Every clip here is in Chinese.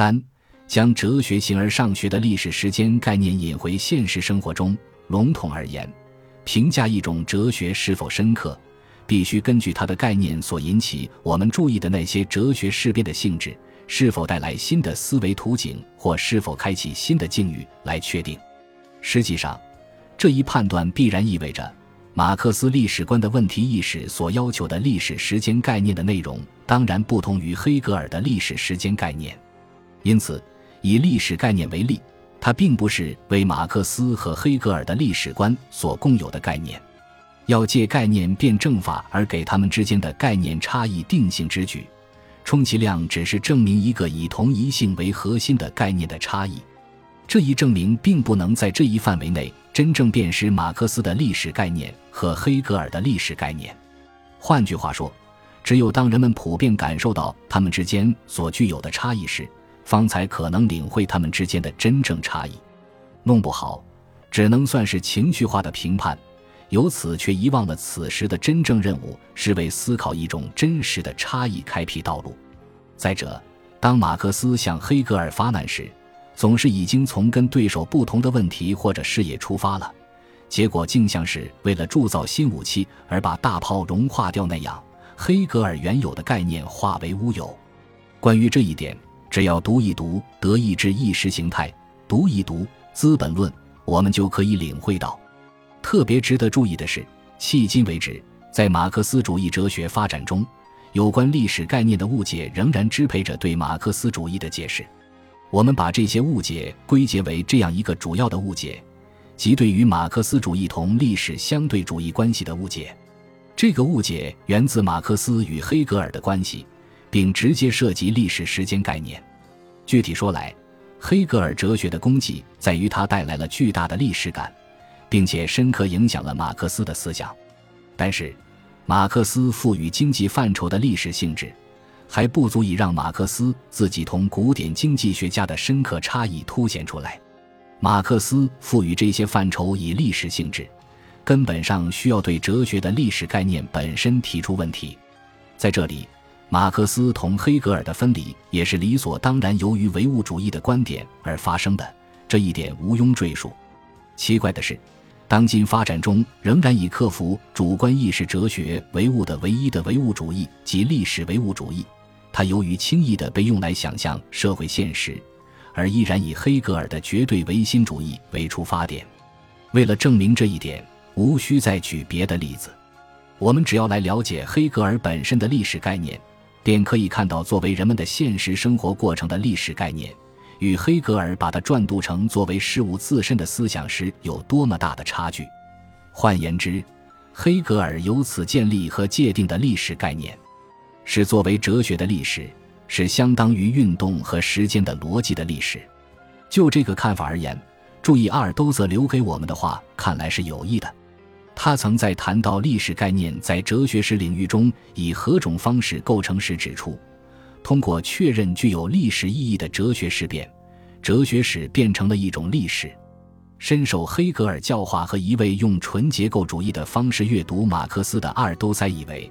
三、将哲学形而上学的历史时间概念引回现实生活中。笼统而言，评价一种哲学是否深刻，必须根据它的概念所引起我们注意的那些哲学事变的性质，是否带来新的思维图景，或是否开启新的境遇来确定。实际上，这一判断必然意味着，马克思历史观的问题意识所要求的历史时间概念的内容，当然不同于黑格尔的历史时间概念。因此，以历史概念为例。它并不是为马克思和黑格尔的历史观所共有的概念，要借概念辩证法而给他们之间的概念差异定性之举，充其量只是证明一个以同一性为核心的概念的差异。这一证明并不能在这一范围内真正辨识马克思的历史概念和黑格尔的历史概念。换句话说，只有当人们普遍感受到他们之间所具有的差异时。方才可能领会他们之间的真正差异，弄不好，只能算是情绪化的评判，由此却遗忘了此时的真正任务是为思考一种真实的差异开辟道路。再者，当马克思向黑格尔发难时，总是已经从跟对手不同的问题或者视野出发了，结果竟像是为了铸造新武器而把大炮融化掉那样，黑格尔原有的概念化为乌有。关于这一点。只要读一读《德意志意识形态》，读一读《资本论》，我们就可以领会到。特别值得注意的是，迄今为止，在马克思主义哲学发展中，有关历史概念的误解仍然支配着对马克思主义的解释。我们把这些误解归结为这样一个主要的误解，即对于马克思主义同历史相对主义关系的误解。这个误解源自马克思与黑格尔的关系。并直接涉及历史时间概念。具体说来，黑格尔哲学的功绩在于它带来了巨大的历史感，并且深刻影响了马克思的思想。但是，马克思赋予经济范畴的历史性质，还不足以让马克思自己同古典经济学家的深刻差异凸显出来。马克思赋予这些范畴以历史性质，根本上需要对哲学的历史概念本身提出问题。在这里。马克思同黑格尔的分离也是理所当然，由于唯物主义的观点而发生的，这一点毋庸赘述。奇怪的是，当今发展中仍然以克服主观意识哲学唯物的唯一的唯物主义及历史唯物主义，它由于轻易地被用来想象社会现实，而依然以黑格尔的绝对唯心主义为出发点。为了证明这一点，无需再举别的例子，我们只要来了解黑格尔本身的历史概念。便可以看到，作为人们的现实生活过程的历史概念，与黑格尔把它转读成作为事物自身的思想时有多么大的差距。换言之，黑格尔由此建立和界定的历史概念，是作为哲学的历史，是相当于运动和时间的逻辑的历史。就这个看法而言，注意阿尔都则留给我们的话，看来是有益的。他曾在谈到历史概念在哲学史领域中以何种方式构成时指出，通过确认具有历史意义的哲学事变，哲学史变成了一种历史。深受黑格尔教化和一位用纯结构主义的方式阅读马克思的阿尔都塞以为，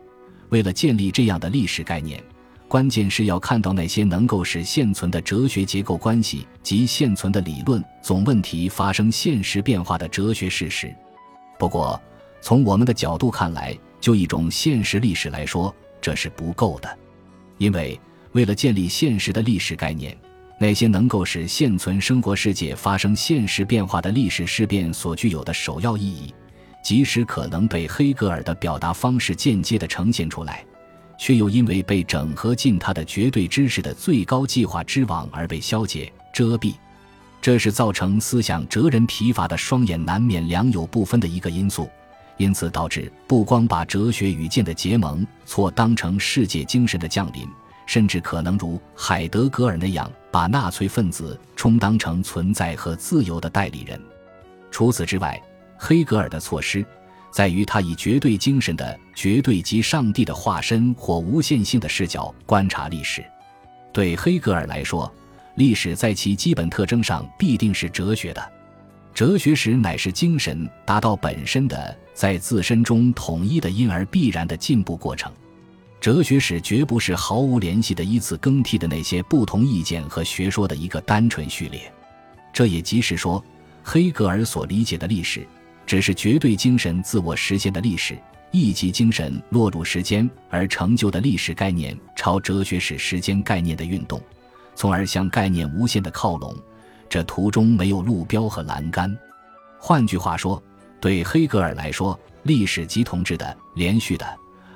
为了建立这样的历史概念，关键是要看到那些能够使现存的哲学结构关系及现存的理论总问题发生现实变化的哲学事实。不过，从我们的角度看来，就一种现实历史来说，这是不够的，因为为了建立现实的历史概念，那些能够使现存生活世界发生现实变化的历史事变所具有的首要意义，即使可能被黑格尔的表达方式间接地呈现出来，却又因为被整合进他的绝对知识的最高计划之网而被消解遮蔽，这是造成思想哲人疲乏的双眼难免良有不分的一个因素。因此，导致不光把哲学与剑的结盟错当成世界精神的降临，甚至可能如海德格尔那样，把纳粹分子充当成存在和自由的代理人。除此之外，黑格尔的措施在于他以绝对精神的绝对及上帝的化身或无限性的视角观察历史。对黑格尔来说，历史在其基本特征上必定是哲学的。哲学史乃是精神达到本身的在自身中统一的因而必然的进步过程。哲学史绝不是毫无联系的依次更替的那些不同意见和学说的一个单纯序列。这也即是说，黑格尔所理解的历史，只是绝对精神自我实现的历史，一级精神落入时间而成就的历史概念朝哲学史时间概念的运动，从而向概念无限的靠拢。这途中没有路标和栏杆。换句话说，对黑格尔来说，历史即同质的、连续的，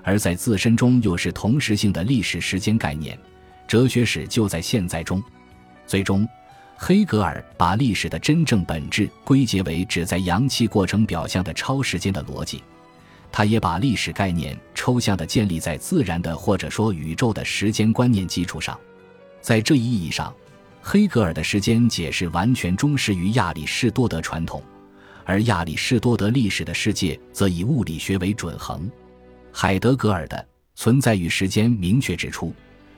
而在自身中又是同时性的历史时间概念。哲学史就在现在中。最终，黑格尔把历史的真正本质归结为只在阳气过程表象的超时间的逻辑。他也把历史概念抽象的建立在自然的或者说宇宙的时间观念基础上。在这一意义上，黑格尔的时间解释完全忠实于亚里士多德传统。而亚里士多德历史的世界则以物理学为准衡。海德格尔的存在与时间明确指出，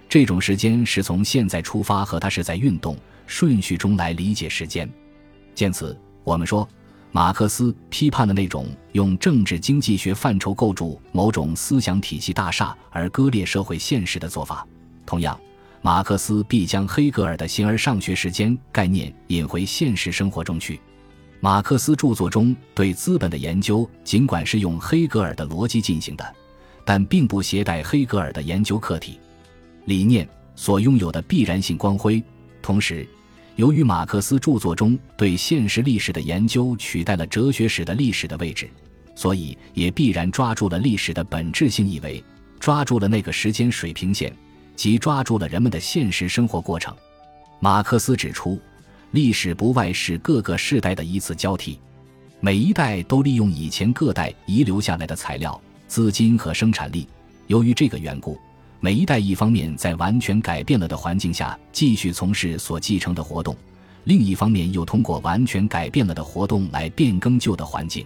这种时间是从现在出发，和它是在运动顺序中来理解时间。见此，我们说，马克思批判的那种用政治经济学范畴构筑某种思想体系大厦而割裂社会现实的做法，同样，马克思必将黑格尔的形而上学时间概念引回现实生活中去。马克思著作中对资本的研究，尽管是用黑格尔的逻辑进行的，但并不携带黑格尔的研究课题、理念所拥有的必然性光辉。同时，由于马克思著作中对现实历史的研究取代了哲学史的历史的位置，所以也必然抓住了历史的本质性意味，抓住了那个时间水平线，即抓住了人们的现实生活过程。马克思指出。历史不外是各个世代的一次交替，每一代都利用以前各代遗留下来的材料、资金和生产力。由于这个缘故，每一代一方面在完全改变了的环境下继续从事所继承的活动，另一方面又通过完全改变了的活动来变更旧的环境。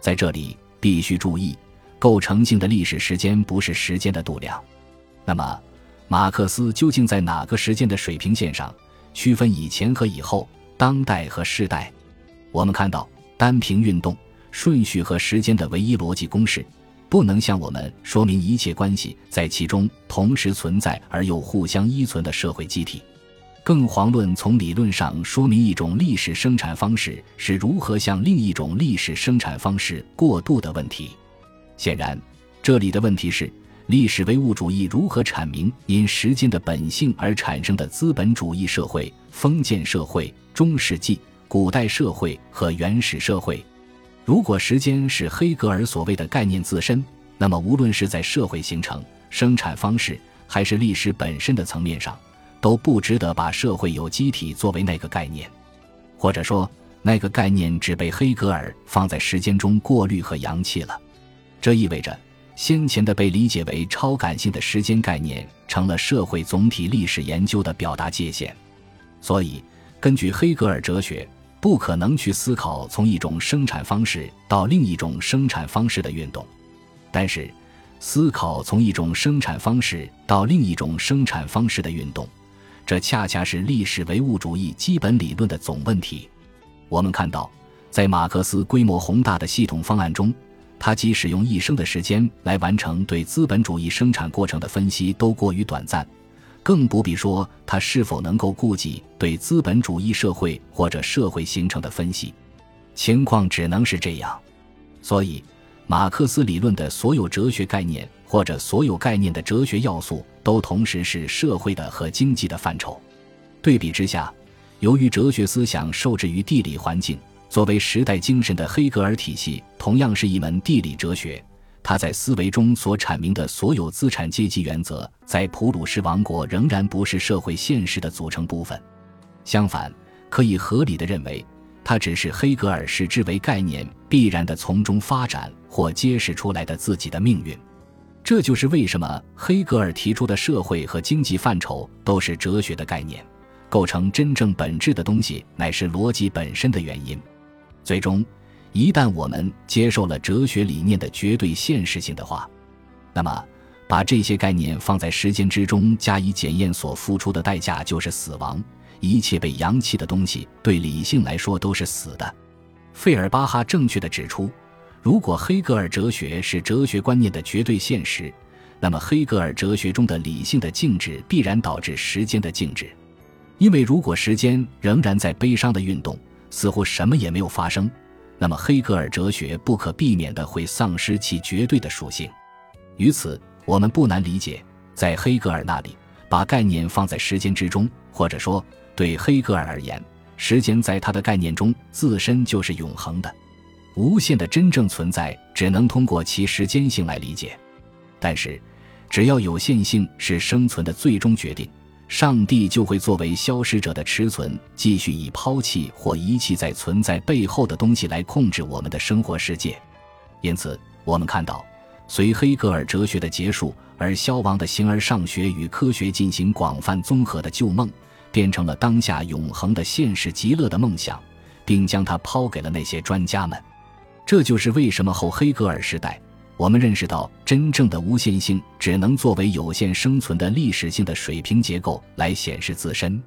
在这里必须注意，构成性的历史时间不是时间的度量。那么，马克思究竟在哪个时间的水平线上？区分以前和以后，当代和世代。我们看到，单凭运动顺序和时间的唯一逻辑公式，不能向我们说明一切关系在其中同时存在而又互相依存的社会机体，更遑论从理论上说明一种历史生产方式是如何向另一种历史生产方式过渡的问题。显然，这里的问题是。历史唯物主义如何阐明因时间的本性而产生的资本主义社会、封建社会、中世纪、古代社会和原始社会？如果时间是黑格尔所谓的概念自身，那么无论是在社会形成、生产方式，还是历史本身的层面上，都不值得把社会有机体作为那个概念，或者说那个概念只被黑格尔放在时间中过滤和扬弃了。这意味着。先前的被理解为超感性的时间概念，成了社会总体历史研究的表达界限。所以，根据黑格尔哲学，不可能去思考从一种生产方式到另一种生产方式的运动。但是，思考从一种生产方式到另一种生产方式的运动，这恰恰是历史唯物主义基本理论的总问题。我们看到，在马克思规模宏大的系统方案中。他即使用一生的时间来完成对资本主义生产过程的分析都过于短暂，更不必说他是否能够顾及对资本主义社会或者社会形成的分析。情况只能是这样。所以，马克思理论的所有哲学概念或者所有概念的哲学要素都同时是社会的和经济的范畴。对比之下，由于哲学思想受制于地理环境。作为时代精神的黑格尔体系，同样是一门地理哲学。他在思维中所阐明的所有资产阶级原则，在普鲁士王国仍然不是社会现实的组成部分。相反，可以合理的认为，它只是黑格尔视之为概念必然的从中发展或揭示出来的自己的命运。这就是为什么黑格尔提出的社会和经济范畴都是哲学的概念，构成真正本质的东西乃是逻辑本身的原因。最终，一旦我们接受了哲学理念的绝对现实性的话，那么把这些概念放在时间之中加以检验，所付出的代价就是死亡。一切被扬弃的东西，对理性来说都是死的。费尔巴哈正确的指出，如果黑格尔哲学是哲学观念的绝对现实，那么黑格尔哲学中的理性的静止必然导致时间的静止，因为如果时间仍然在悲伤的运动，似乎什么也没有发生，那么黑格尔哲学不可避免地会丧失其绝对的属性。于此，我们不难理解，在黑格尔那里，把概念放在时间之中，或者说，对黑格尔而言，时间在他的概念中自身就是永恒的。无限的真正存在只能通过其时间性来理解，但是，只要有限性是生存的最终决定，上帝就会作为消失者的持存，继续以抛弃或遗弃在存在背后的东西来控制我们的生活世界。因此，我们看到，随黑格尔哲学的结束而消亡的形而上学与科学进行广泛综合的旧梦，变成了当下永恒的现实极乐的梦想，并将它抛给了那些专家们。这就是为什么后黑格尔时代，我们认识到真正的无限性只能作为有限生存的历史性的水平结构来显示自身。